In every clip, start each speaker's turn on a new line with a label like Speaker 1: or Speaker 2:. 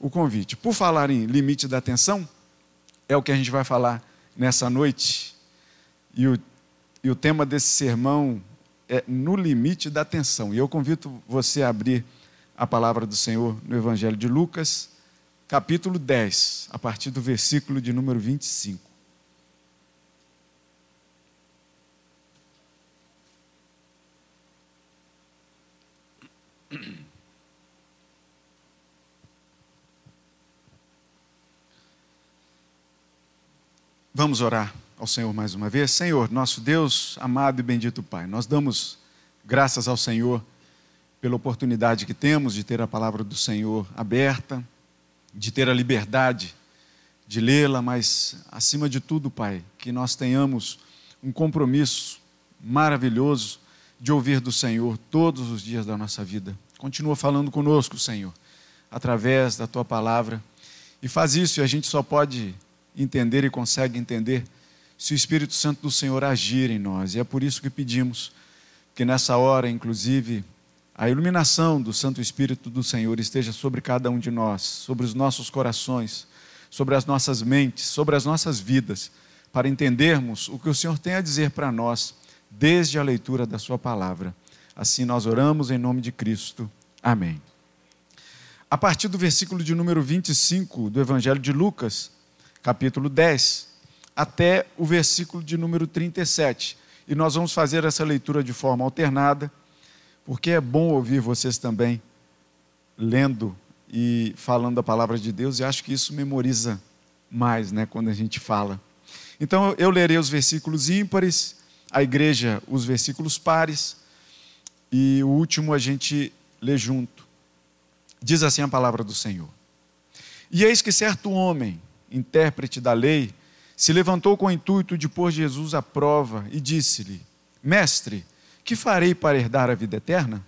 Speaker 1: o convite. Por falar em limite da atenção, é o que a gente vai falar nessa noite. E o, e o tema desse sermão é no limite da atenção. E eu convido você a abrir a palavra do Senhor no Evangelho de Lucas, capítulo 10, a partir do versículo de número 25. Vamos orar ao Senhor mais uma vez. Senhor, nosso Deus, amado e bendito Pai, nós damos graças ao Senhor pela oportunidade que temos de ter a palavra do Senhor aberta, de ter a liberdade de lê-la, mas acima de tudo, Pai, que nós tenhamos um compromisso maravilhoso de ouvir do Senhor todos os dias da nossa vida. Continua falando conosco, Senhor, através da tua palavra. E faz isso e a gente só pode entender e consegue entender se o Espírito Santo do Senhor agir em nós. E é por isso que pedimos que nessa hora, inclusive, a iluminação do Santo Espírito do Senhor esteja sobre cada um de nós, sobre os nossos corações, sobre as nossas mentes, sobre as nossas vidas, para entendermos o que o Senhor tem a dizer para nós desde a leitura da Sua palavra. Assim nós oramos em nome de Cristo. Amém. A partir do versículo de número 25 do Evangelho de Lucas, capítulo 10, até o versículo de número 37. E nós vamos fazer essa leitura de forma alternada, porque é bom ouvir vocês também lendo e falando a palavra de Deus, e acho que isso memoriza mais, né, quando a gente fala. Então eu lerei os versículos ímpares, a igreja os versículos pares, e o último a gente lê junto. Diz assim a palavra do Senhor. E eis que certo homem, intérprete da lei, se levantou com o intuito de pôr Jesus à prova e disse-lhe: Mestre, que farei para herdar a vida eterna?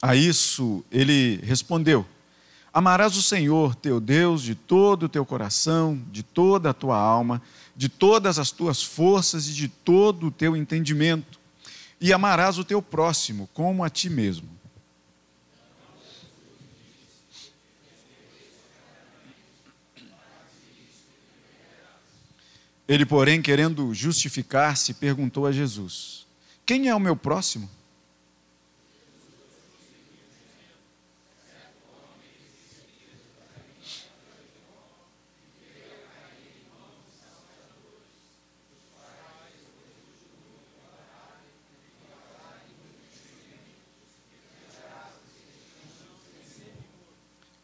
Speaker 1: A isso ele respondeu: Amarás o Senhor teu Deus de todo o teu coração, de toda a tua alma, de todas as tuas forças e de todo o teu entendimento, e amarás o teu próximo como a ti mesmo. Ele, porém, querendo justificar-se, perguntou a Jesus: Quem é o meu próximo?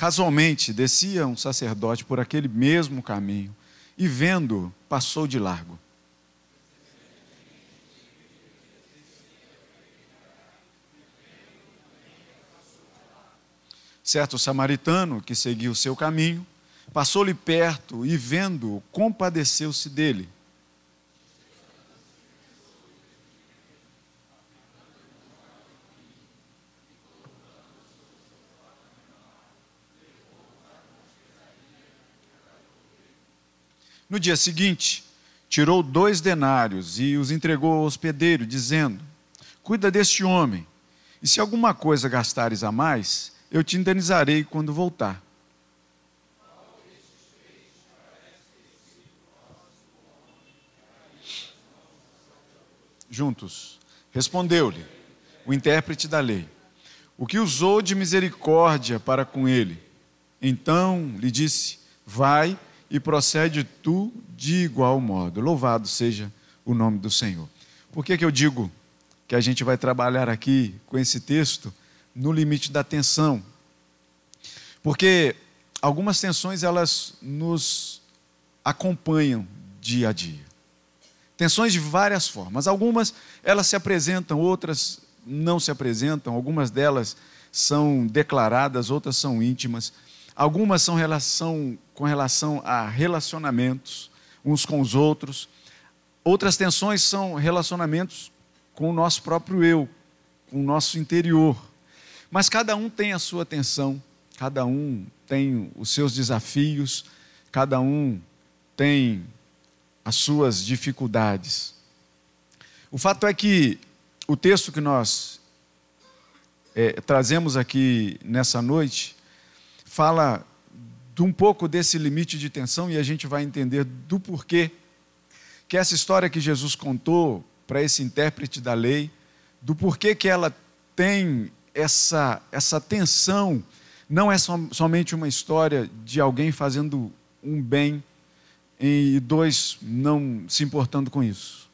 Speaker 1: Casualmente, descia um sacerdote por aquele mesmo caminho e, vendo, passou de largo. Certo samaritano que seguiu seu caminho, passou-lhe perto e, vendo, compadeceu-se dele. No dia seguinte, tirou dois denários e os entregou ao hospedeiro, dizendo: Cuida deste homem, e se alguma coisa gastares a mais, eu te indenizarei quando voltar. Juntos, respondeu-lhe o intérprete da lei: O que usou de misericórdia para com ele? Então lhe disse: Vai e procede tu de igual modo. Louvado seja o nome do Senhor. Por que, que eu digo que a gente vai trabalhar aqui com esse texto no limite da tensão? Porque algumas tensões elas nos acompanham dia a dia. Tensões de várias formas. Algumas elas se apresentam, outras não se apresentam, algumas delas são declaradas, outras são íntimas. Algumas são relação, com relação a relacionamentos uns com os outros. Outras tensões são relacionamentos com o nosso próprio eu, com o nosso interior. Mas cada um tem a sua tensão, cada um tem os seus desafios, cada um tem as suas dificuldades. O fato é que o texto que nós é, trazemos aqui nessa noite fala de um pouco desse limite de tensão e a gente vai entender do porquê que essa história que Jesus contou para esse intérprete da lei, do porquê que ela tem essa, essa tensão, não é som, somente uma história de alguém fazendo um bem e dois não se importando com isso.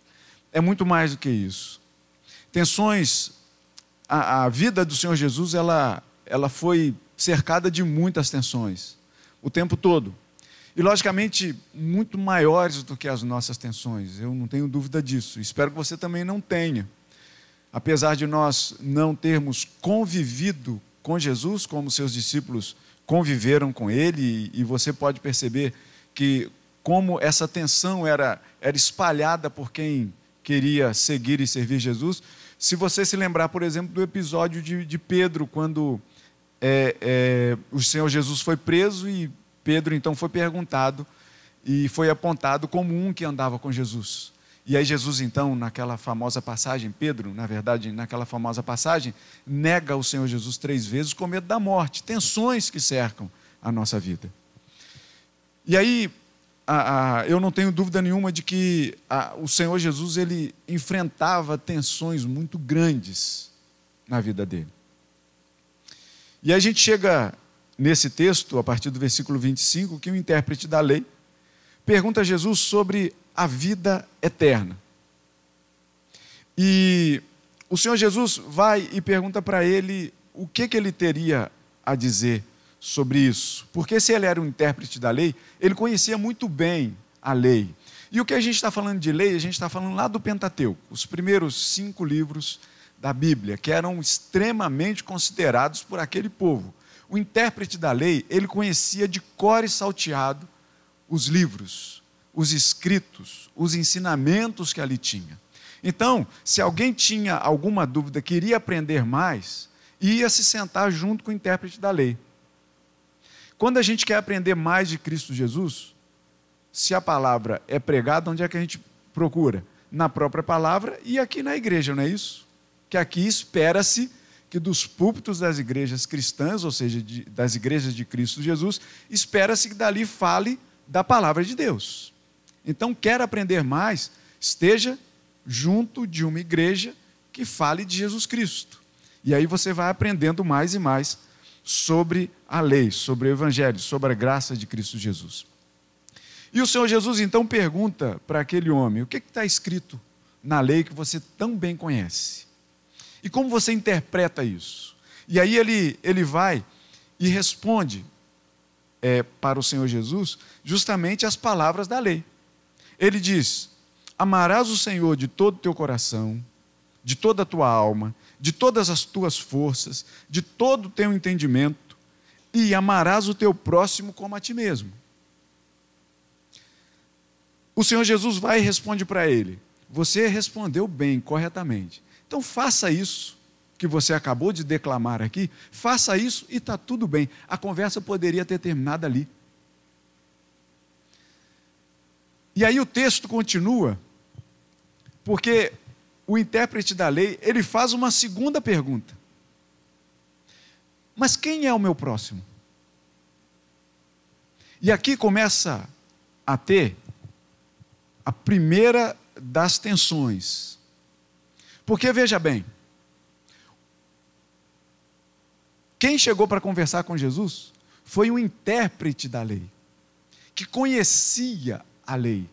Speaker 1: É muito mais do que isso. Tensões, a, a vida do Senhor Jesus, ela, ela foi cercada de muitas tensões, o tempo todo. E, logicamente, muito maiores do que as nossas tensões, eu não tenho dúvida disso. Espero que você também não tenha. Apesar de nós não termos convivido com Jesus, como seus discípulos conviveram com ele, e você pode perceber que como essa tensão era, era espalhada por quem queria seguir e servir Jesus. Se você se lembrar, por exemplo, do episódio de, de Pedro, quando é, é, o Senhor Jesus foi preso e Pedro então foi perguntado e foi apontado como um que andava com Jesus. E aí Jesus então, naquela famosa passagem, Pedro, na verdade, naquela famosa passagem, nega o Senhor Jesus três vezes com medo da morte, tensões que cercam a nossa vida. E aí a, a, eu não tenho dúvida nenhuma de que a, o Senhor Jesus ele enfrentava tensões muito grandes na vida dele. E a gente chega nesse texto, a partir do versículo 25, que o intérprete da lei pergunta a Jesus sobre a vida eterna. E o Senhor Jesus vai e pergunta para ele o que, que ele teria a dizer sobre isso. Porque se ele era um intérprete da lei, ele conhecia muito bem a lei. E o que a gente está falando de lei, a gente está falando lá do Pentateuco, os primeiros cinco livros da Bíblia, que eram extremamente considerados por aquele povo. O intérprete da lei, ele conhecia de cor e salteado os livros, os escritos, os ensinamentos que ali tinha. Então, se alguém tinha alguma dúvida, queria aprender mais, ia se sentar junto com o intérprete da lei. Quando a gente quer aprender mais de Cristo Jesus, se a palavra é pregada, onde é que a gente procura? Na própria palavra e aqui na igreja, não é isso? Que aqui espera-se que dos púlpitos das igrejas cristãs, ou seja, de, das igrejas de Cristo Jesus, espera-se que dali fale da palavra de Deus. Então, quer aprender mais, esteja junto de uma igreja que fale de Jesus Cristo. E aí você vai aprendendo mais e mais sobre a lei, sobre o Evangelho, sobre a graça de Cristo Jesus. E o Senhor Jesus então pergunta para aquele homem: o que está escrito na lei que você tão bem conhece? E como você interpreta isso? E aí ele, ele vai e responde é, para o Senhor Jesus justamente as palavras da lei. Ele diz: Amarás o Senhor de todo o teu coração, de toda a tua alma, de todas as tuas forças, de todo o teu entendimento, e amarás o teu próximo como a ti mesmo. O Senhor Jesus vai e responde para ele: Você respondeu bem, corretamente. Então faça isso que você acabou de declamar aqui, faça isso e está tudo bem. A conversa poderia ter terminado ali. E aí o texto continua, porque o intérprete da lei, ele faz uma segunda pergunta. Mas quem é o meu próximo? E aqui começa a ter a primeira das tensões. Porque veja bem, quem chegou para conversar com Jesus foi um intérprete da lei, que conhecia a lei.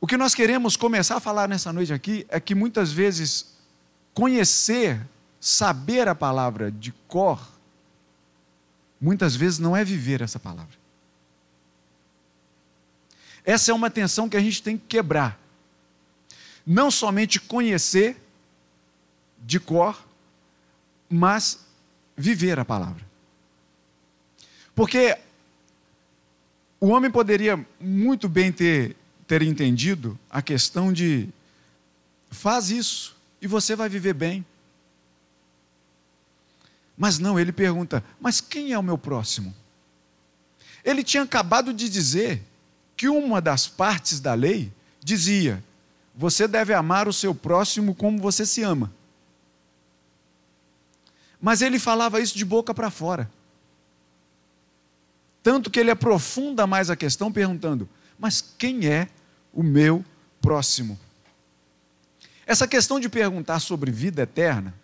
Speaker 1: O que nós queremos começar a falar nessa noite aqui é que muitas vezes conhecer, saber a palavra de cor, muitas vezes não é viver essa palavra. Essa é uma tensão que a gente tem que quebrar. Não somente conhecer de cor, mas viver a palavra. Porque o homem poderia muito bem ter ter entendido a questão de faz isso e você vai viver bem. Mas não, ele pergunta: mas quem é o meu próximo? Ele tinha acabado de dizer que uma das partes da lei dizia: você deve amar o seu próximo como você se ama. Mas ele falava isso de boca para fora. Tanto que ele aprofunda mais a questão perguntando: mas quem é o meu próximo? Essa questão de perguntar sobre vida eterna,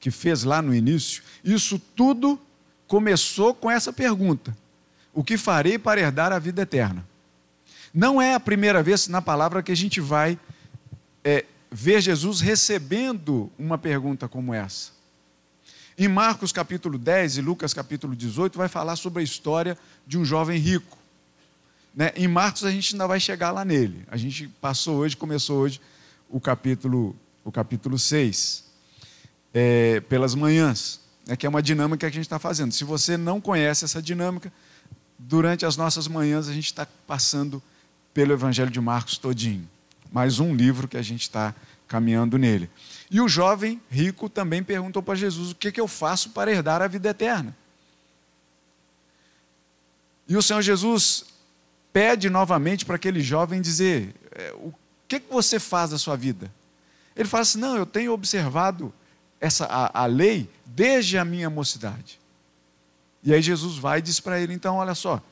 Speaker 1: que fez lá no início, isso tudo começou com essa pergunta: O que farei para herdar a vida eterna? Não é a primeira vez na palavra que a gente vai é, ver Jesus recebendo uma pergunta como essa. Em Marcos capítulo 10 e Lucas capítulo 18 vai falar sobre a história de um jovem rico. Né? Em Marcos a gente ainda vai chegar lá nele. A gente passou hoje, começou hoje o capítulo, o capítulo 6, é, pelas manhãs, né? que é uma dinâmica que a gente está fazendo. Se você não conhece essa dinâmica, durante as nossas manhãs a gente está passando pelo Evangelho de Marcos todinho. Mais um livro que a gente está caminhando nele. E o jovem rico também perguntou para Jesus: o que, que eu faço para herdar a vida eterna? E o Senhor Jesus pede novamente para aquele jovem dizer: é, o que, que você faz da sua vida? Ele fala assim: não, eu tenho observado essa, a, a lei desde a minha mocidade. E aí Jesus vai e diz para ele: então, olha só,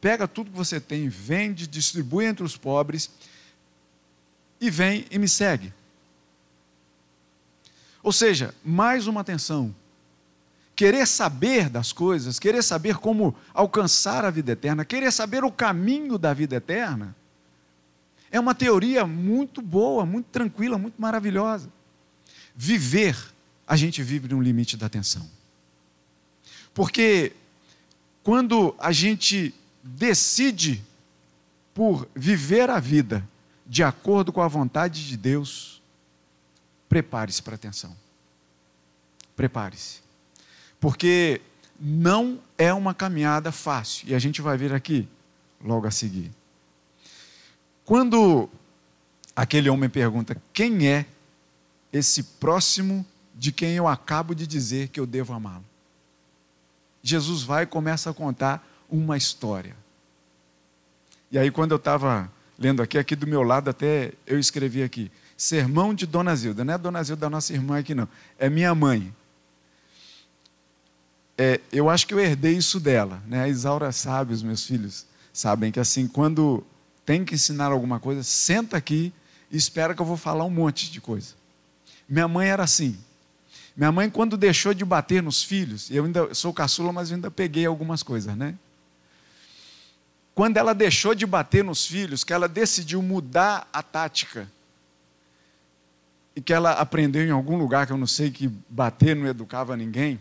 Speaker 1: pega tudo que você tem, vende, distribui entre os pobres e vem e me segue. Ou seja, mais uma atenção. Querer saber das coisas, querer saber como alcançar a vida eterna, querer saber o caminho da vida eterna, é uma teoria muito boa, muito tranquila, muito maravilhosa. Viver, a gente vive no limite da atenção. Porque quando a gente decide por viver a vida de acordo com a vontade de Deus, prepare-se para atenção. Prepare-se. Porque não é uma caminhada fácil. E a gente vai ver aqui, logo a seguir. Quando aquele homem pergunta: quem é esse próximo de quem eu acabo de dizer que eu devo amá-lo? Jesus vai e começa a contar uma história. E aí, quando eu estava lendo aqui, aqui do meu lado, até eu escrevi aqui: Sermão de Dona Zilda. Não é Dona Zilda da nossa irmã aqui, não. É minha mãe. É, eu acho que eu herdei isso dela. Né? A Isaura sabe, os meus filhos sabem que assim, quando tem que ensinar alguma coisa, senta aqui e espera que eu vou falar um monte de coisa. Minha mãe era assim. Minha mãe, quando deixou de bater nos filhos, eu ainda sou caçula, mas eu ainda peguei algumas coisas, né? Quando ela deixou de bater nos filhos, que ela decidiu mudar a tática e que ela aprendeu em algum lugar que eu não sei que bater não educava ninguém,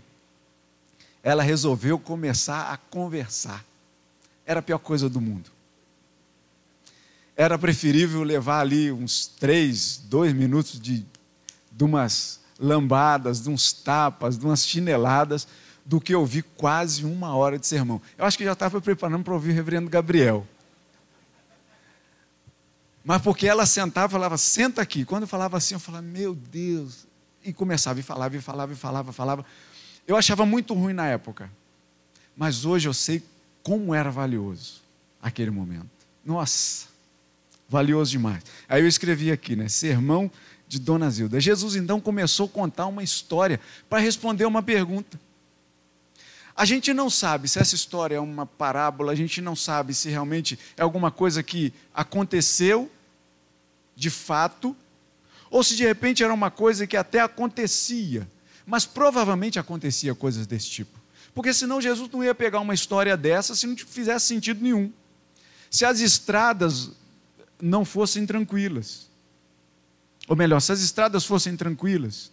Speaker 1: ela resolveu começar a conversar. Era a pior coisa do mundo. Era preferível levar ali uns três, dois minutos de, de umas lambadas, de uns tapas, de umas chineladas, do que ouvir quase uma hora de sermão. Eu acho que já estava preparando para ouvir o reverendo Gabriel mas porque ela sentava e falava, senta aqui. Quando eu falava assim, eu falava, meu Deus. E começava e falava, e falava, e falava, falava. Eu achava muito ruim na época. Mas hoje eu sei como era valioso aquele momento. Nossa, valioso demais. Aí eu escrevi aqui, né? Sermão de Dona Zilda. Jesus então começou a contar uma história para responder uma pergunta. A gente não sabe se essa história é uma parábola, a gente não sabe se realmente é alguma coisa que aconteceu de fato, ou se de repente era uma coisa que até acontecia, mas provavelmente acontecia coisas desse tipo. Porque senão Jesus não ia pegar uma história dessa se não fizesse sentido nenhum. Se as estradas não fossem tranquilas, ou melhor, se as estradas fossem tranquilas,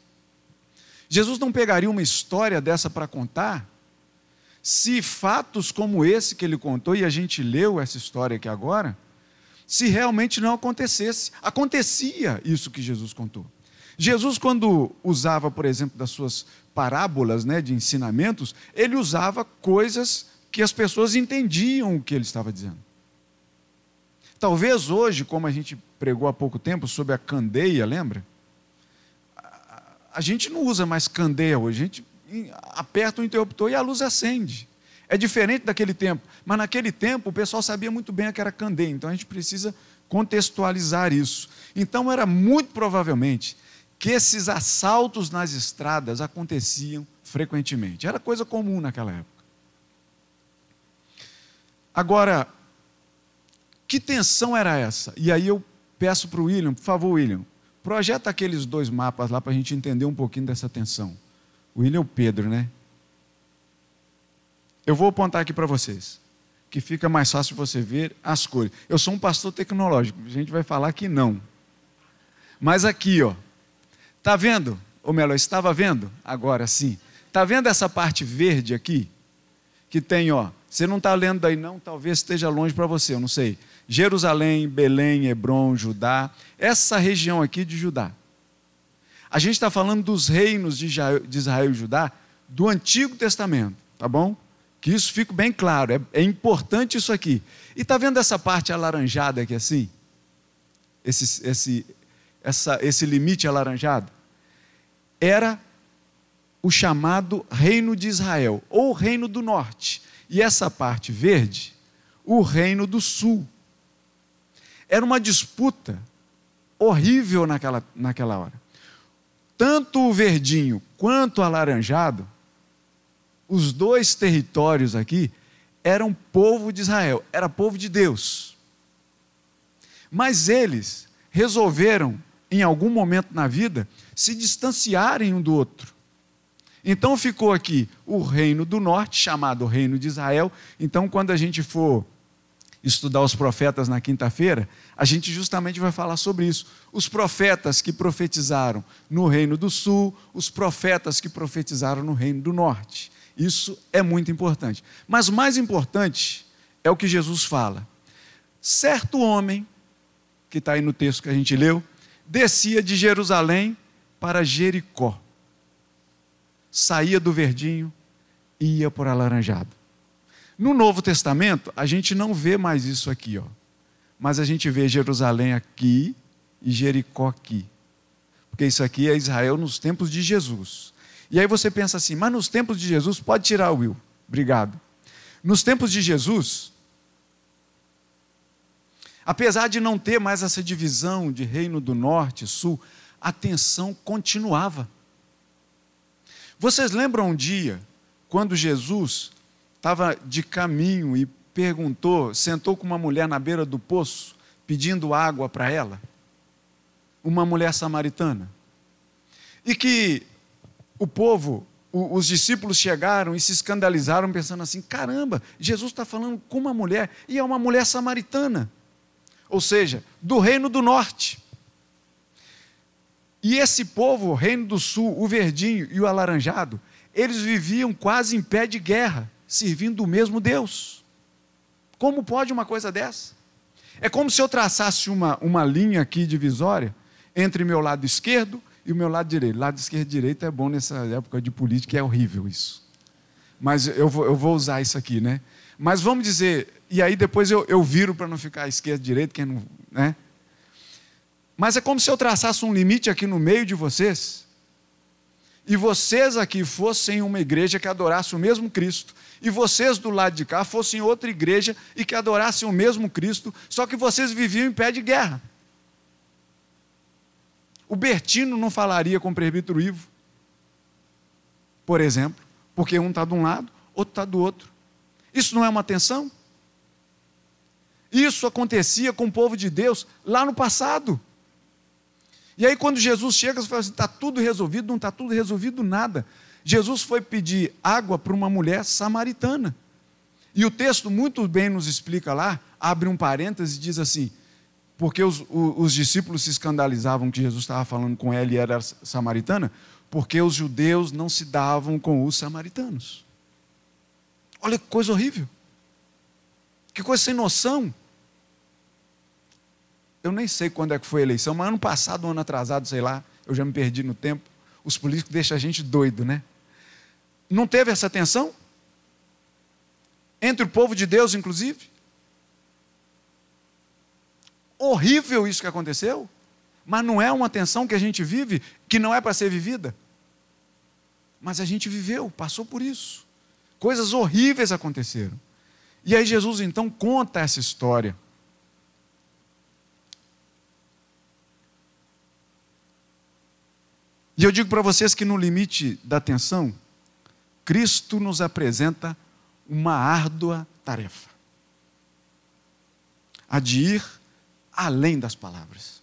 Speaker 1: Jesus não pegaria uma história dessa para contar se fatos como esse que ele contou, e a gente leu essa história aqui agora, se realmente não acontecesse. Acontecia isso que Jesus contou. Jesus, quando usava, por exemplo, das suas parábolas né, de ensinamentos, ele usava coisas que as pessoas entendiam o que ele estava dizendo. Talvez hoje, como a gente pregou há pouco tempo sobre a candeia, lembra? A gente não usa mais candeia hoje, a gente aperta o interruptor e a luz acende. É diferente daquele tempo. Mas naquele tempo o pessoal sabia muito bem que era candeia. Então a gente precisa contextualizar isso. Então era muito provavelmente que esses assaltos nas estradas aconteciam frequentemente. Era coisa comum naquela época. Agora, que tensão era essa? E aí eu peço para o William, por favor, William, projeta aqueles dois mapas lá para a gente entender um pouquinho dessa tensão. O William e o Pedro, né? Eu vou apontar aqui para vocês, que fica mais fácil você ver as cores. Eu sou um pastor tecnológico, a gente vai falar que não. Mas aqui, ó, tá vendo? Ô Melo, estava vendo? Agora sim. Tá vendo essa parte verde aqui? Que tem, ó, você não está lendo aí não, talvez esteja longe para você, eu não sei. Jerusalém, Belém, Hebron, Judá, essa região aqui de Judá. A gente está falando dos reinos de Israel e Judá do Antigo Testamento, tá bom? Que isso fique bem claro, é, é importante isso aqui. E está vendo essa parte alaranjada aqui assim? Esse, esse, essa, esse limite alaranjado? Era o chamado Reino de Israel, ou Reino do Norte. E essa parte verde, o Reino do Sul. Era uma disputa horrível naquela, naquela hora. Tanto o verdinho quanto o alaranjado os dois territórios aqui eram povo de Israel, era povo de Deus. Mas eles resolveram, em algum momento na vida, se distanciarem um do outro. Então ficou aqui o reino do norte, chamado Reino de Israel. Então, quando a gente for estudar os profetas na quinta-feira, a gente justamente vai falar sobre isso. Os profetas que profetizaram no Reino do Sul, os profetas que profetizaram no Reino do Norte. Isso é muito importante. Mas mais importante é o que Jesus fala. Certo homem, que está aí no texto que a gente leu, descia de Jerusalém para Jericó. Saía do verdinho e ia por alaranjado. No Novo Testamento, a gente não vê mais isso aqui, ó. Mas a gente vê Jerusalém aqui e Jericó aqui. Porque isso aqui é Israel nos tempos de Jesus. E aí você pensa assim, mas nos tempos de Jesus, pode tirar o Will, obrigado. Nos tempos de Jesus, apesar de não ter mais essa divisão de reino do norte e sul, a tensão continuava. Vocês lembram um dia, quando Jesus estava de caminho e perguntou, sentou com uma mulher na beira do poço, pedindo água para ela? Uma mulher samaritana. E que o povo, os discípulos chegaram e se escandalizaram, pensando assim: caramba, Jesus está falando com uma mulher, e é uma mulher samaritana, ou seja, do reino do norte. E esse povo, o reino do sul, o verdinho e o alaranjado, eles viviam quase em pé de guerra, servindo o mesmo Deus. Como pode uma coisa dessa? É como se eu traçasse uma, uma linha aqui divisória entre meu lado esquerdo e o meu lado direito. Lado esquerdo e direito é bom nessa época de política, é horrível isso. Mas eu vou, eu vou usar isso aqui, né? Mas vamos dizer, e aí depois eu, eu viro para não ficar esquerdo e direito, quem não. Né? Mas é como se eu traçasse um limite aqui no meio de vocês, e vocês aqui fossem uma igreja que adorasse o mesmo Cristo, e vocês do lado de cá fossem outra igreja e que adorassem o mesmo Cristo, só que vocês viviam em pé de guerra. O Bertino não falaria com o presbítero Ivo, por exemplo, porque um está de um lado, outro está do outro. Isso não é uma tensão? Isso acontecia com o povo de Deus lá no passado. E aí, quando Jesus chega, você fala assim: está tudo resolvido, não está tudo resolvido nada. Jesus foi pedir água para uma mulher samaritana. E o texto muito bem nos explica lá, abre um parêntese e diz assim: porque os, os, discípulos se escandalizavam que Jesus estava falando com ela e era samaritana, porque os judeus não se davam com os samaritanos. Olha que coisa horrível. Que coisa sem noção. Eu nem sei quando é que foi a eleição, mas ano passado, um ano atrasado, sei lá, eu já me perdi no tempo. Os políticos deixam a gente doido, né? Não teve essa tensão? Entre o povo de Deus, inclusive? horrível isso que aconteceu, mas não é uma tensão que a gente vive que não é para ser vivida. Mas a gente viveu, passou por isso. Coisas horríveis aconteceram. E aí Jesus então conta essa história. E eu digo para vocês que no limite da atenção, Cristo nos apresenta uma árdua tarefa: a de ir além das palavras.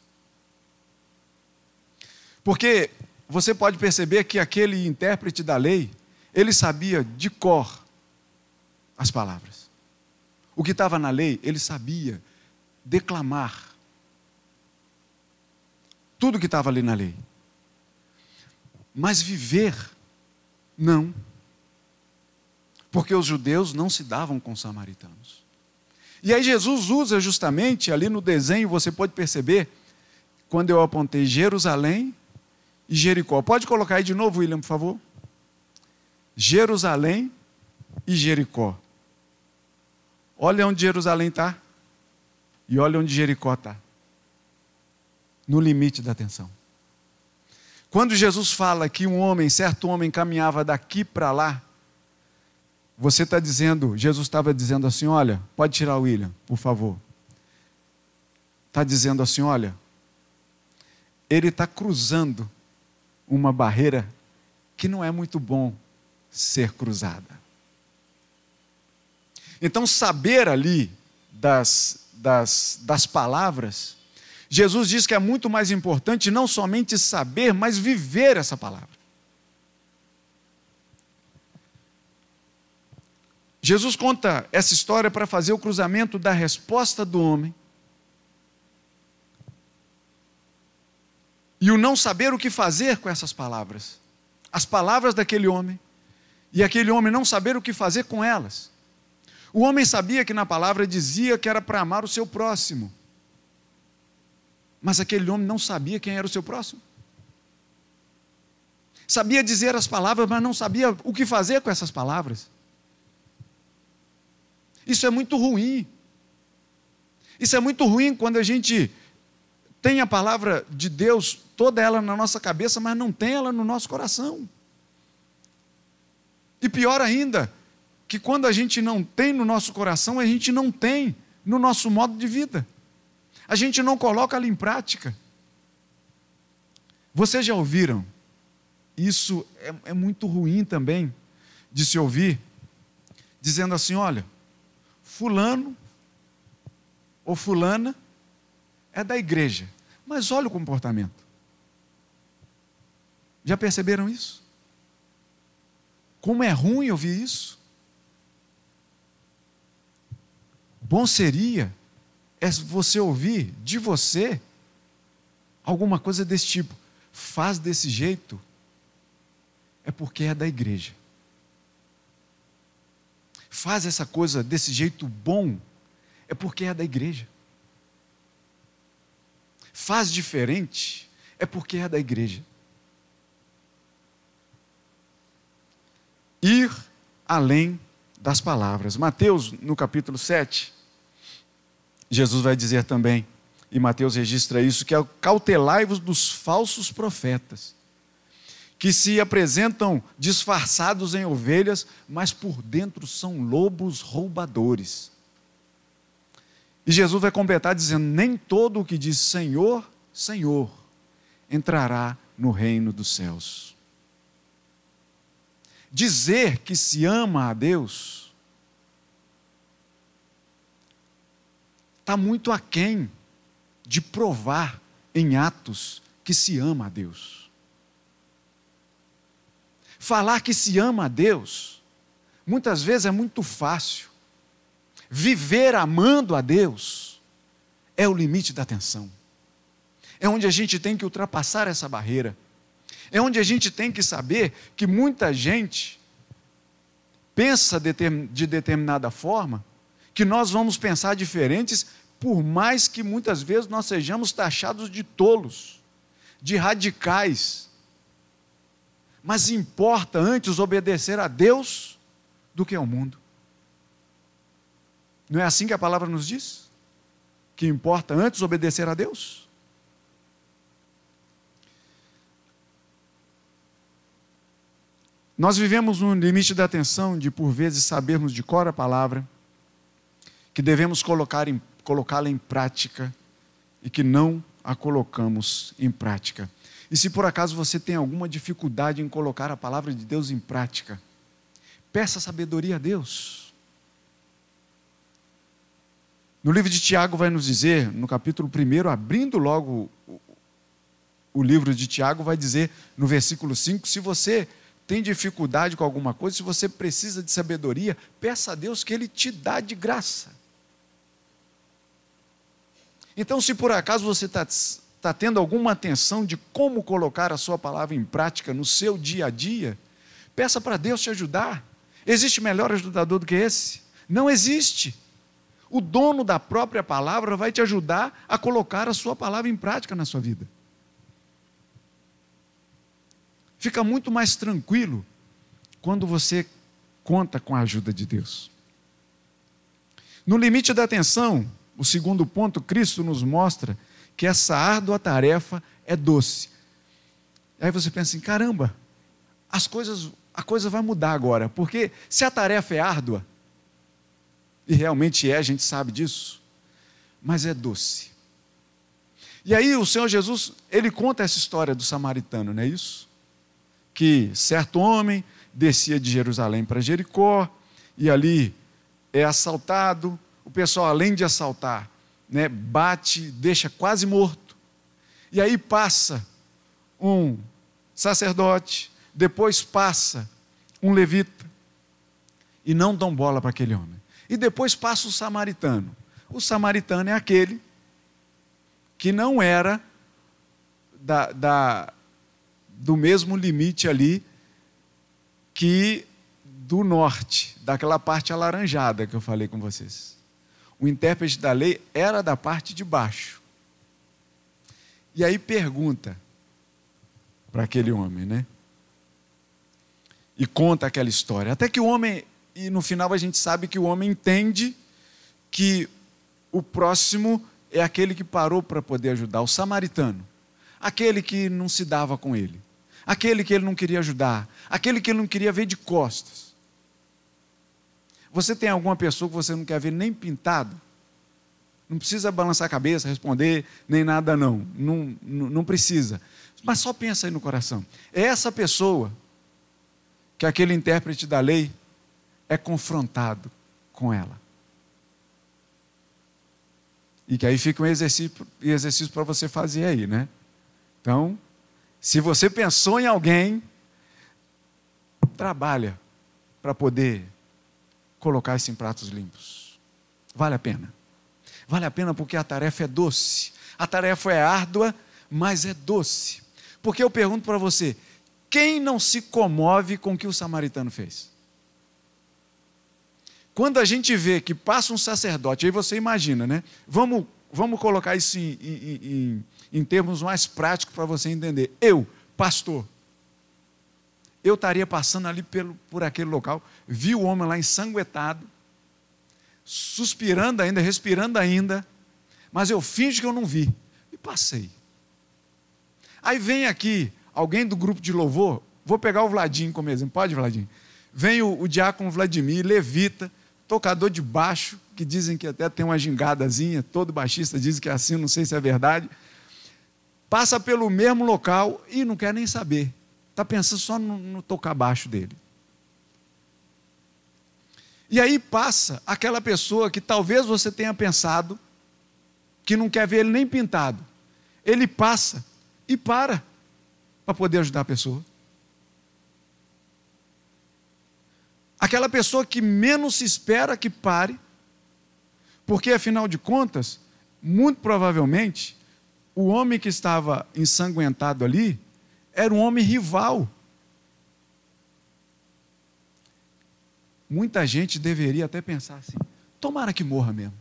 Speaker 1: Porque você pode perceber que aquele intérprete da lei, ele sabia de cor as palavras. O que estava na lei, ele sabia declamar. Tudo que estava ali na lei. Mas viver, não. Porque os judeus não se davam com os samaritanos. E aí Jesus usa justamente, ali no desenho, você pode perceber, quando eu apontei Jerusalém e Jericó. Pode colocar aí de novo, William, por favor? Jerusalém e Jericó. Olha onde Jerusalém está e olha onde Jericó está. No limite da atenção. Quando Jesus fala que um homem, certo homem, caminhava daqui para lá, você está dizendo, Jesus estava dizendo assim: olha, pode tirar o William, por favor. Está dizendo assim: olha, ele está cruzando uma barreira que não é muito bom ser cruzada. Então, saber ali das, das, das palavras Jesus diz que é muito mais importante não somente saber, mas viver essa palavra. Jesus conta essa história para fazer o cruzamento da resposta do homem e o não saber o que fazer com essas palavras. As palavras daquele homem e aquele homem não saber o que fazer com elas. O homem sabia que na palavra dizia que era para amar o seu próximo. Mas aquele homem não sabia quem era o seu próximo. Sabia dizer as palavras, mas não sabia o que fazer com essas palavras. Isso é muito ruim. Isso é muito ruim quando a gente tem a palavra de Deus, toda ela na nossa cabeça, mas não tem ela no nosso coração. E pior ainda, que quando a gente não tem no nosso coração, a gente não tem no nosso modo de vida a gente não coloca ela em prática. Vocês já ouviram? Isso é, é muito ruim também de se ouvir, dizendo assim: olha, Fulano ou Fulana é da igreja, mas olha o comportamento. Já perceberam isso? Como é ruim ouvir isso? Bom seria é você ouvir de você alguma coisa desse tipo. Faz desse jeito, é porque é da igreja. Faz essa coisa desse jeito bom, é porque é da igreja. Faz diferente, é porque é da igreja. Ir além das palavras. Mateus, no capítulo 7, Jesus vai dizer também, e Mateus registra isso, que é cautelai-vos dos falsos profetas, que se apresentam disfarçados em ovelhas, mas por dentro são lobos roubadores. E Jesus vai completar dizendo: Nem todo o que diz Senhor, Senhor, entrará no reino dos céus. Dizer que se ama a Deus está muito aquém de provar em atos que se ama a Deus. Falar que se ama a Deus, muitas vezes é muito fácil. Viver amando a Deus é o limite da atenção. É onde a gente tem que ultrapassar essa barreira. É onde a gente tem que saber que muita gente pensa de determinada forma que nós vamos pensar diferentes, por mais que muitas vezes nós sejamos taxados de tolos, de radicais. Mas importa antes obedecer a Deus do que ao mundo. Não é assim que a palavra nos diz? Que importa antes obedecer a Deus? Nós vivemos no limite da atenção de, por vezes, sabermos de cor a palavra, que devemos colocar em, colocá-la em prática e que não a colocamos em prática. E se por acaso você tem alguma dificuldade em colocar a palavra de Deus em prática, peça sabedoria a Deus. No livro de Tiago vai nos dizer, no capítulo 1, abrindo logo o, livro de Tiago, vai dizer no versículo 5: se você tem dificuldade com alguma coisa, se você precisa de sabedoria, peça a Deus que Ele te dá de graça. Então, se por acaso você está tá tendo alguma atenção de como colocar a sua palavra em prática no seu dia a dia, peça para Deus te ajudar. Existe melhor ajudador do que esse? Não existe. O dono da própria palavra vai te ajudar a colocar a sua palavra em prática na sua vida. Fica muito mais tranquilo quando você conta com a ajuda de Deus. No limite da atenção, o segundo ponto, Cristo nos mostra que essa árdua tarefa é doce. Aí você pensa assim: caramba, as coisas, a coisa vai mudar agora, porque se a tarefa é árdua, e realmente é, a gente sabe disso, mas é doce. E aí o Senhor Jesus, ele conta essa história do samaritano, não é isso? Que certo homem descia de Jerusalém para Jericó, e ali é assaltado, o pessoal, além de assaltar, né, bate, deixa quase morto. E aí passa um sacerdote, depois passa um levita, e não dão bola para aquele homem. E depois passa o samaritano. O samaritano é aquele que não era da, da, do mesmo limite ali que do norte, daquela parte alaranjada que eu falei com vocês o intérprete da lei era da parte de baixo. E aí pergunta para aquele homem, né? E conta aquela história. Até que o homem, e no final a gente sabe que o homem entende que o próximo é aquele que parou para poder ajudar, o samaritano. Aquele que não se dava com ele. Aquele que ele não queria ajudar. Aquele que ele não queria ver de costas. Você tem alguma pessoa que você não quer ver nem pintado? Não precisa balançar a cabeça, responder, nem nada, não. Não, não, precisa. Mas só pensa aí no coração. É essa pessoa que aquele intérprete da lei é confrontado com ela. E que aí fica um exercício, exercício para você fazer aí, né? Então, se você pensou em alguém, trabalha para poder colocar isso em pratos limpos. Vale a pena. Vale a pena porque a tarefa é doce. A tarefa é árdua, mas é doce. Porque eu pergunto para você: quem não se comove com o que o samaritano fez? Quando a gente vê que passa um sacerdote, aí você imagina, né? Vamos, vamos colocar isso em, em, em, em termos mais práticos para você entender. Eu, pastor, eu estaria passando ali pelo, por aquele local, vi o homem lá ensanguentado, suspirando ainda, respirando ainda, mas eu finjo que eu não vi. E passei. Aí vem aqui alguém do grupo de louvor, vou pegar o Vladim como exemplo, pode, Vladim? Vem o, o diácono Vladimir, levita, tocador de baixo, que dizem que até tem uma gingadazinha, todo baixista diz que é assim, não sei se é verdade. Passa pelo mesmo local e não quer nem saber. Está pensando só no, no tocar baixo dele. E aí passa aquela pessoa que talvez você tenha pensado que não quer ver ele nem pintado. Ele passa e para para poder ajudar a pessoa. Aquela pessoa que menos se espera que pare, porque afinal de contas, muito provavelmente, o homem que estava ensanguentado ali era um homem rival. Muita gente deveria até pensar assim: tomara que morra mesmo.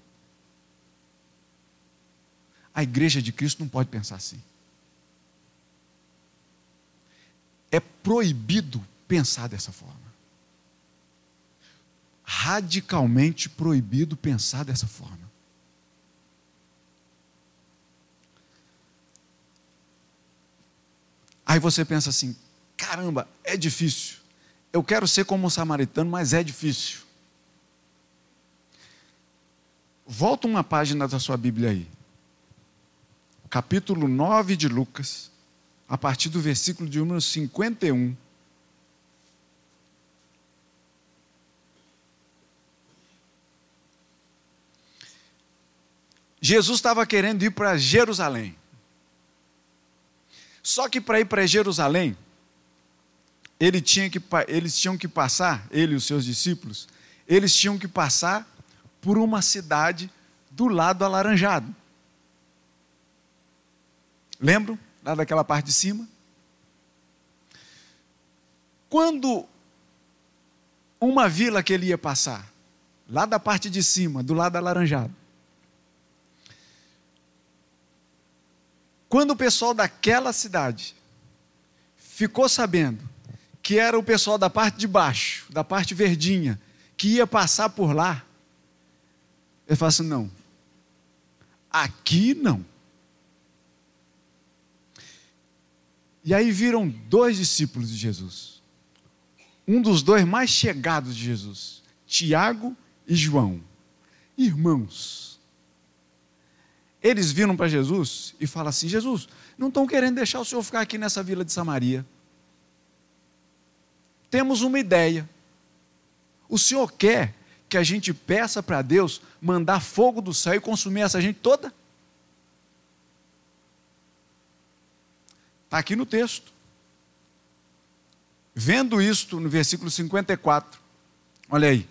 Speaker 1: A igreja de Cristo não pode pensar assim. É proibido pensar dessa forma. Radicalmente proibido pensar dessa forma. Aí você pensa assim: caramba, é difícil. eu quero ser como um samaritano, mas é difícil. Volta uma página da sua Bíblia aí. Capítulo 9 de Lucas, a partir do versículo de número 51. Jesus estava querendo ir para Jerusalém. Só que para ir para Jerusalém, ele tinha que, eles tinham que passar, ele e os seus discípulos, eles tinham que passar por uma cidade do lado alaranjado. Lembram? Lá daquela parte de cima? Quando uma vila que ele ia passar, lá da parte de cima, do lado alaranjado, quando o pessoal daquela cidade ficou sabendo que era o pessoal da parte de baixo, da parte verdinha, que ia passar por lá, ele falou assim: não, aqui não. E aí viram dois discípulos de Jesus. Um dos dois mais chegados de Jesus, Tiago e João, irmãos. Eles viram para Jesus e falam assim: Jesus, não estão querendo deixar o senhor ficar aqui nessa vila de Samaria temos uma ideia. O Senhor quer que a gente peça para Deus mandar fogo do céu e consumir essa gente toda? Está aqui no texto. Vendo isto, no versículo 54, olha aí.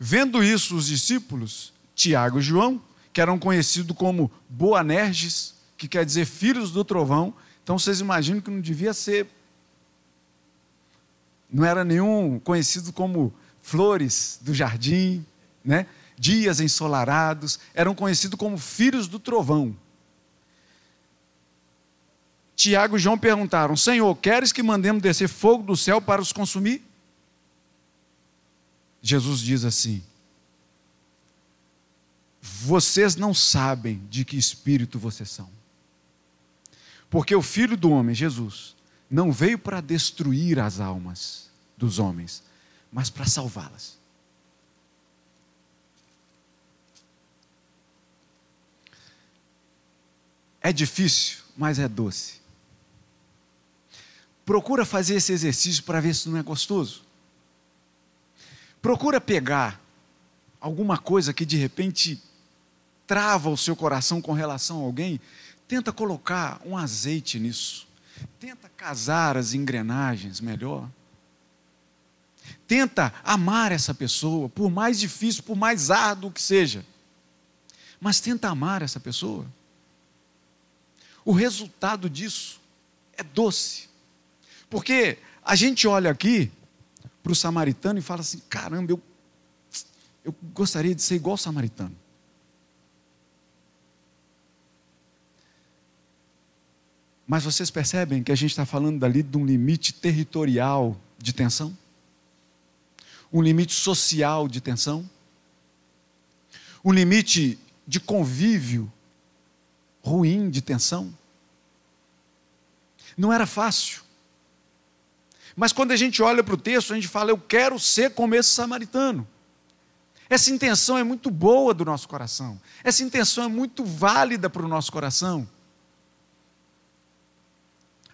Speaker 1: Vendo isso, os discípulos, Tiago e João, que eram conhecidos como Boanerges, que quer dizer filhos do trovão, então vocês imaginam que não devia ser não era nenhum conhecido como flores do jardim, né? dias ensolarados, eram conhecidos como filhos do trovão. Tiago e João perguntaram: Senhor, queres que mandemos descer fogo do céu para os consumir? Jesus diz assim: Vocês não sabem de que espírito vocês são. Porque o Filho do Homem, Jesus, não veio para destruir as almas dos homens, mas para salvá-las. É difícil, mas é doce. Procura fazer esse exercício para ver se não é gostoso. Procura pegar alguma coisa que de repente trava o seu coração com relação a alguém, tenta colocar um azeite nisso. Tenta casar as engrenagens melhor. Tenta amar essa pessoa, por mais difícil, por mais árduo que seja. Mas tenta amar essa pessoa. O resultado disso é doce. Porque a gente olha aqui para o samaritano e fala assim: caramba, eu, eu gostaria de ser igual o samaritano. Mas vocês percebem que a gente está falando dali de um limite territorial de tensão? Um limite social de tensão? Um limite de convívio ruim de tensão? Não era fácil. Mas quando a gente olha para o texto, a gente fala: Eu quero ser como esse samaritano. Essa intenção é muito boa do nosso coração. Essa intenção é muito válida para o nosso coração.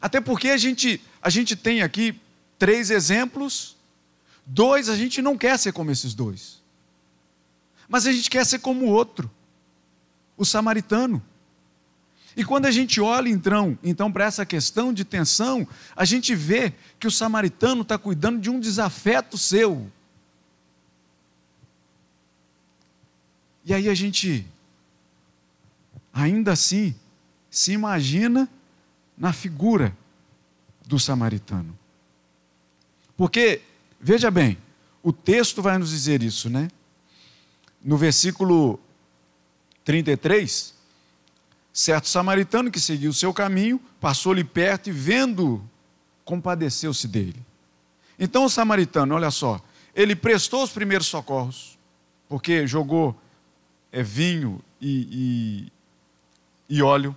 Speaker 1: Até porque a gente, a gente tem aqui três exemplos, dois a gente não quer ser como esses dois, mas a gente quer ser como o outro, o samaritano. E quando a gente olha então, então para essa questão de tensão, a gente vê que o samaritano está cuidando de um desafeto seu. E aí a gente, ainda assim, se imagina na figura do samaritano. Porque, veja bem, o texto vai nos dizer isso, né? No versículo 33, certo samaritano que seguiu o seu caminho, passou-lhe perto e, vendo, compadeceu-se dele. Então o samaritano, olha só, ele prestou os primeiros socorros, porque jogou é, vinho e, e, e óleo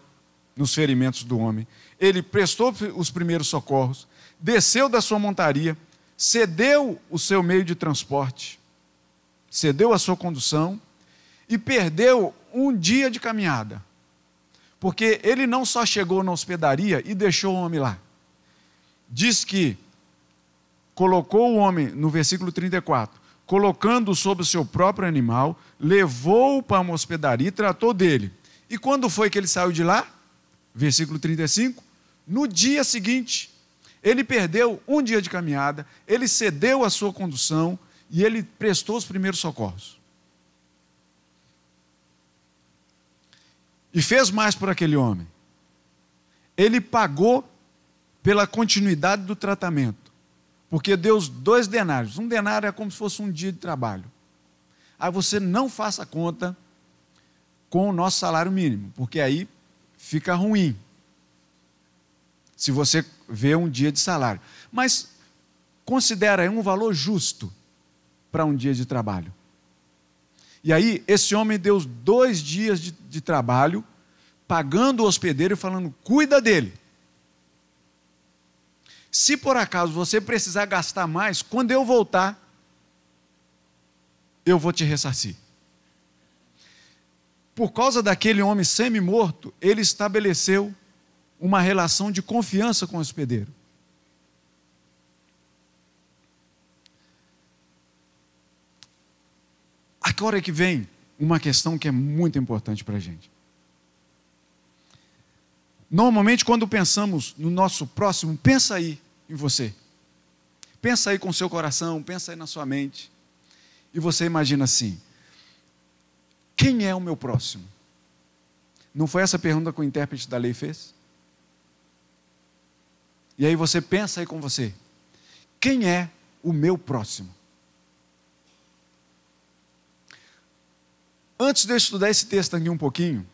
Speaker 1: nos ferimentos do homem ele prestou os primeiros socorros, desceu da sua montaria, cedeu o seu meio de transporte, cedeu a sua condução e perdeu um dia de caminhada. Porque ele não só chegou na hospedaria e deixou o homem lá. Diz que colocou o homem, no versículo 34, colocando sobre o seu próprio animal, levou-o para uma hospedaria e tratou dele. E quando foi que ele saiu de lá? Versículo 35. No dia seguinte, ele perdeu um dia de caminhada, ele cedeu a sua condução e ele prestou os primeiros socorros. E fez mais por aquele homem. Ele pagou pela continuidade do tratamento. Porque deu dois denários. Um denário é como se fosse um dia de trabalho. Aí você não faça conta com o nosso salário mínimo, porque aí fica ruim. Se você vê um dia de salário. Mas considera aí um valor justo para um dia de trabalho. E aí, esse homem deu dois dias de, de trabalho, pagando o hospedeiro e falando: cuida dele. Se por acaso você precisar gastar mais, quando eu voltar, eu vou te ressarcir. Por causa daquele homem semi-morto, ele estabeleceu uma relação de confiança com o hospedeiro. Agora é que vem uma questão que é muito importante para a gente. Normalmente, quando pensamos no nosso próximo, pensa aí em você. Pensa aí com o seu coração, pensa aí na sua mente. E você imagina assim: quem é o meu próximo? Não foi essa pergunta que o intérprete da lei fez? E aí você pensa aí com você: quem é o meu próximo? Antes de eu estudar esse texto aqui um pouquinho,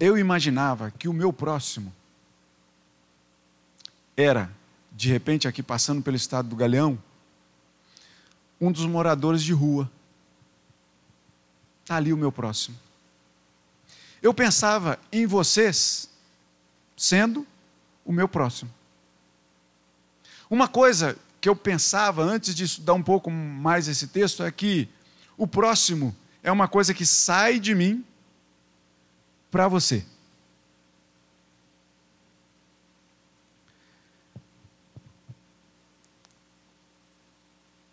Speaker 1: eu imaginava que o meu próximo era, de repente, aqui passando pelo estado do Galeão, um dos moradores de rua. Está ali o meu próximo. Eu pensava em vocês sendo o meu próximo. Uma coisa que eu pensava antes de estudar um pouco mais esse texto é que o próximo é uma coisa que sai de mim para você.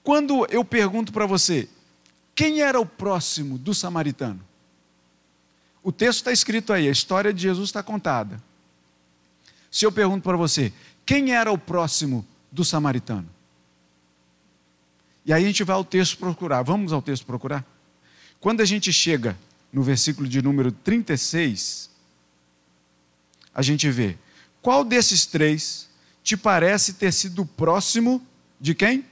Speaker 1: Quando eu pergunto para você, quem era o próximo do samaritano? O texto está escrito aí, a história de Jesus está contada. Se eu pergunto para você, quem era o próximo do samaritano? E aí a gente vai ao texto procurar. Vamos ao texto procurar? Quando a gente chega no versículo de número 36, a gente vê: qual desses três te parece ter sido próximo de quem?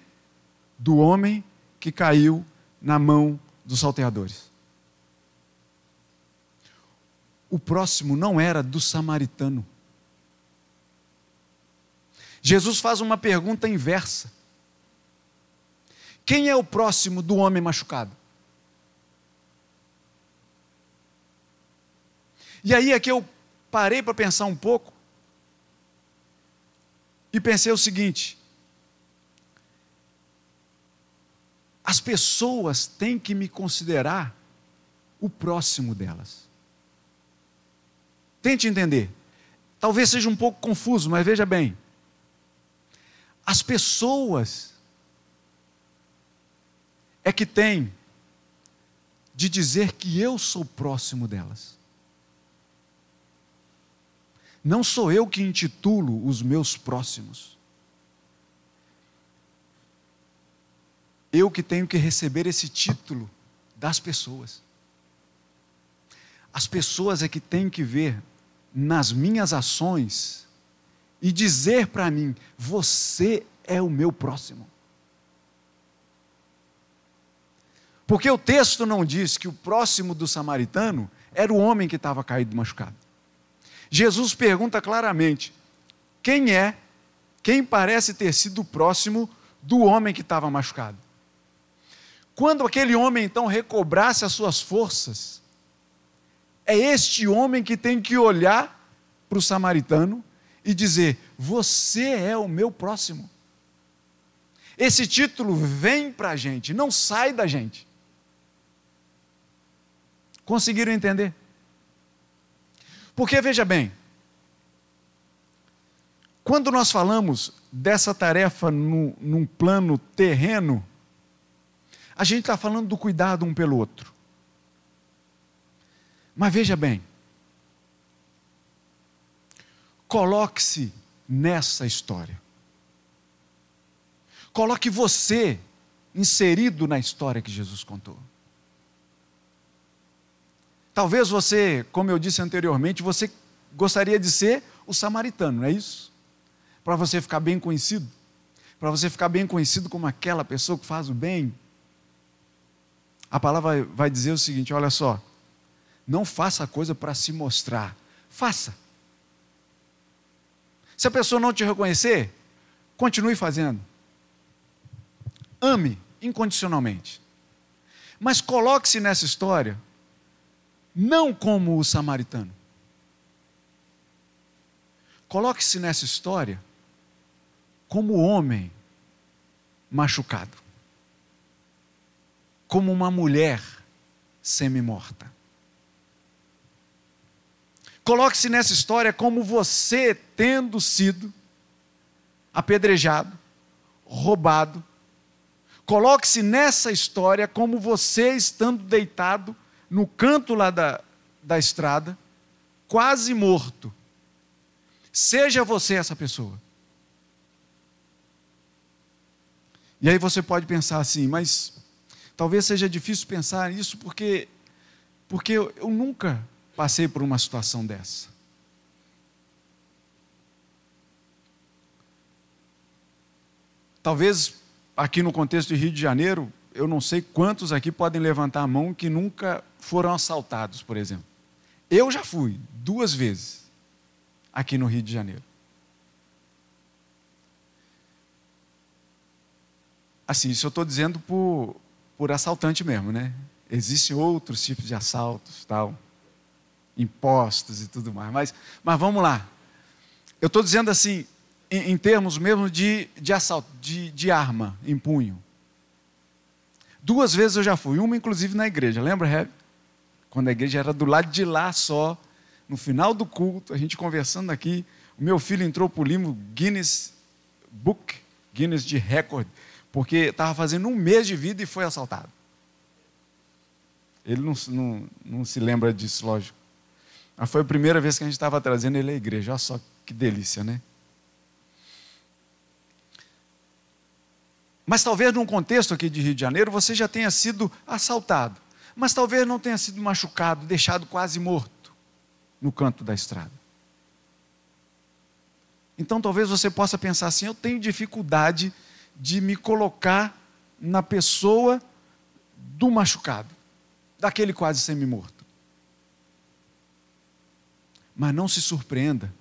Speaker 1: Do homem que caiu na mão dos salteadores. O próximo não era do samaritano. Jesus faz uma pergunta inversa: Quem é o próximo do homem machucado? E aí é que eu parei para pensar um pouco e pensei o seguinte: as pessoas têm que me considerar o próximo delas. Tente entender. Talvez seja um pouco confuso, mas veja bem. As pessoas é que têm de dizer que eu sou próximo delas. Não sou eu que intitulo os meus próximos. Eu que tenho que receber esse título das pessoas. As pessoas é que têm que ver nas minhas ações e dizer para mim: você é o meu próximo. Porque o texto não diz que o próximo do samaritano era o homem que estava caído machucado. Jesus pergunta claramente: quem é, quem parece ter sido próximo do homem que estava machucado? Quando aquele homem então recobrasse as suas forças, é este homem que tem que olhar para o samaritano e dizer: Você é o meu próximo. Esse título vem para a gente, não sai da gente. Conseguiram entender? Porque veja bem, quando nós falamos dessa tarefa no, num plano terreno, a gente está falando do cuidado um pelo outro. Mas veja bem, coloque-se nessa história. Coloque você inserido na história que Jesus contou. Talvez você, como eu disse anteriormente, você gostaria de ser o samaritano, não é isso? Para você ficar bem conhecido, para você ficar bem conhecido como aquela pessoa que faz o bem. A palavra vai dizer o seguinte: olha só, não faça a coisa para se mostrar, faça. Se a pessoa não te reconhecer, continue fazendo. Ame incondicionalmente. Mas coloque-se nessa história não como o samaritano. Coloque-se nessa história como homem machucado, como uma mulher semi-morta. Coloque-se nessa história como você tendo sido apedrejado, roubado. Coloque-se nessa história como você estando deitado no canto lá da, da estrada, quase morto. Seja você essa pessoa. E aí você pode pensar assim, mas talvez seja difícil pensar nisso porque porque eu, eu nunca passei por uma situação dessa. Talvez aqui no contexto de Rio de Janeiro, eu não sei quantos aqui podem levantar a mão que nunca foram assaltados, por exemplo. Eu já fui duas vezes aqui no Rio de Janeiro. Assim, isso eu estou dizendo por, por assaltante mesmo, né? Existem outros tipos de assaltos, tal, impostos e tudo mais. Mas, mas vamos lá. Eu estou dizendo assim, em, em, termos mesmo de, de assalto, de, de arma em punho. Duas vezes eu já fui, uma inclusive na igreja, lembra, Reb? quando a igreja era do lado de lá só, no final do culto, a gente conversando aqui, o meu filho entrou para o Limo Guinness Book, Guinness de recorde, porque estava fazendo um mês de vida e foi assaltado. Ele não, não, não se lembra disso, lógico. Mas foi a primeira vez que a gente estava trazendo ele à igreja. Olha só que delícia, né? Mas talvez num contexto aqui de Rio de Janeiro você já tenha sido assaltado mas talvez não tenha sido machucado, deixado quase morto no canto da estrada. Então talvez você possa pensar assim: eu tenho dificuldade de me colocar na pessoa do machucado, daquele quase semi-morto. Mas não se surpreenda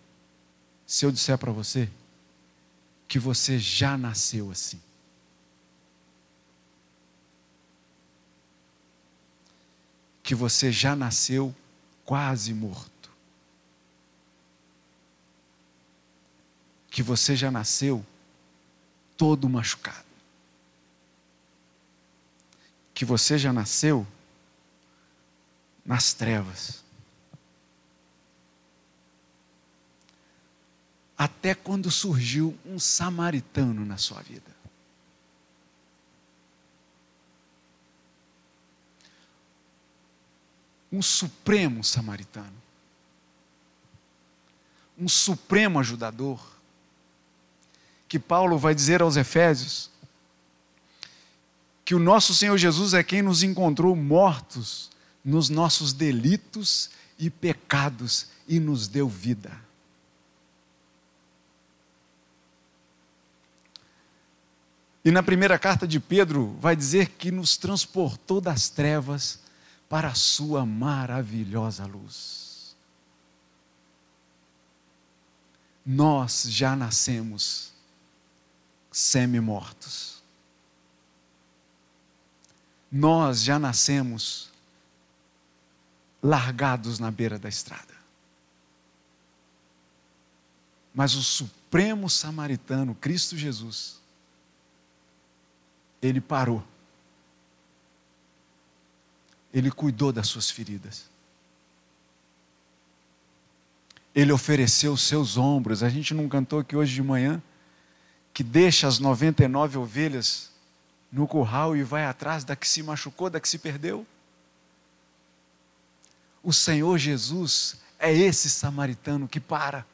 Speaker 1: se eu disser para você que você já nasceu assim. que você já nasceu quase morto. Que você já nasceu todo machucado. Que você já nasceu nas trevas. Até quando surgiu um samaritano na sua vida. um supremo samaritano, um supremo ajudador, que Paulo vai dizer aos Efésios que o nosso Senhor Jesus é quem nos encontrou mortos nos nossos delitos e pecados e nos deu vida. E na primeira carta de Pedro vai dizer que nos transportou das trevas para a sua maravilhosa luz. Nós já nascemos semi-mortos. Nós já nascemos largados na beira da estrada. Mas o supremo samaritano, Cristo Jesus, ele parou. Ele cuidou das suas feridas. Ele ofereceu os seus ombros. A gente não cantou aqui hoje de manhã que deixa as 99 ovelhas no curral e vai atrás da que se machucou, da que se perdeu? O Senhor Jesus é esse samaritano que para,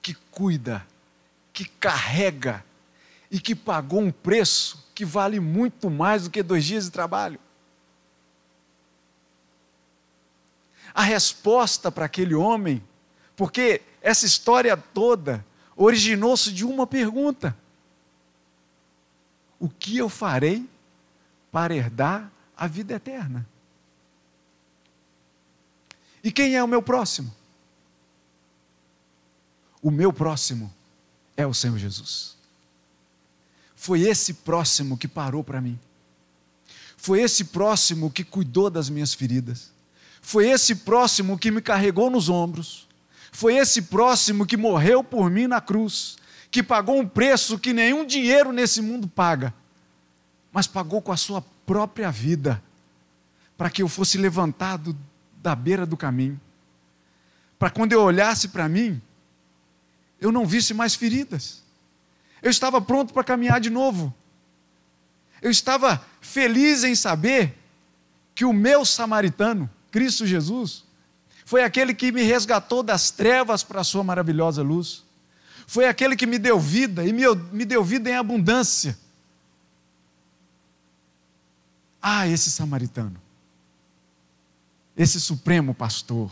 Speaker 1: que cuida, que carrega e que pagou um preço que vale muito mais do que dois dias de trabalho. A resposta para aquele homem, porque essa história toda originou-se de uma pergunta: O que eu farei para herdar a vida eterna? E quem é o meu próximo? O meu próximo é o Senhor Jesus. Foi esse próximo que parou para mim. Foi esse próximo que cuidou das minhas feridas. Foi esse próximo que me carregou nos ombros. Foi esse próximo que morreu por mim na cruz, que pagou um preço que nenhum dinheiro nesse mundo paga, mas pagou com a sua própria vida, para que eu fosse levantado da beira do caminho. Para quando eu olhasse para mim, eu não visse mais feridas. Eu estava pronto para caminhar de novo. Eu estava feliz em saber que o meu samaritano, Cristo Jesus, foi aquele que me resgatou das trevas para a sua maravilhosa luz. Foi aquele que me deu vida e me, deu vida em abundância. Ah, esse samaritano esse supremo pastor,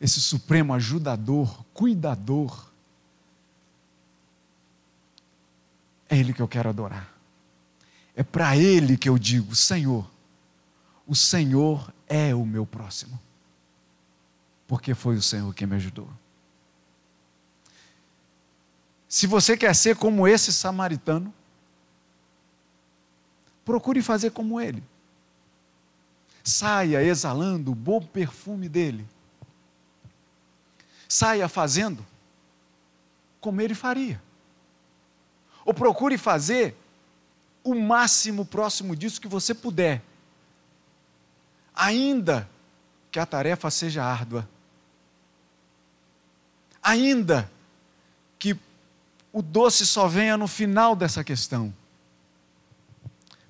Speaker 1: esse supremo ajudador, cuidador. É Ele que eu quero adorar. É para Ele que eu digo: Senhor, o Senhor é o meu próximo, porque foi o Senhor que me ajudou. Se você quer ser como esse samaritano, procure fazer como ele saia exalando o bom perfume dele. Saia fazendo como ele faria. Ou procure fazer o máximo próximo disso que você puder, ainda que a tarefa seja árdua, ainda que o doce só venha no final dessa questão.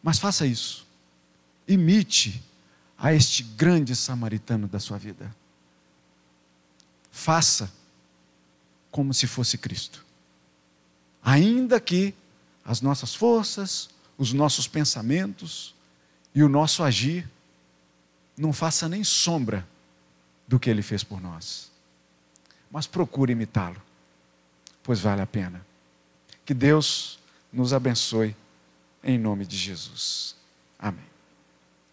Speaker 1: Mas faça isso. Imite a este grande samaritano da sua vida. Faça como se fosse Cristo. Ainda que as nossas forças, os nossos pensamentos e o nosso agir não faça nem sombra do que ele fez por nós. Mas procure imitá-lo, pois vale a pena. Que Deus nos abençoe em nome de Jesus. Amém.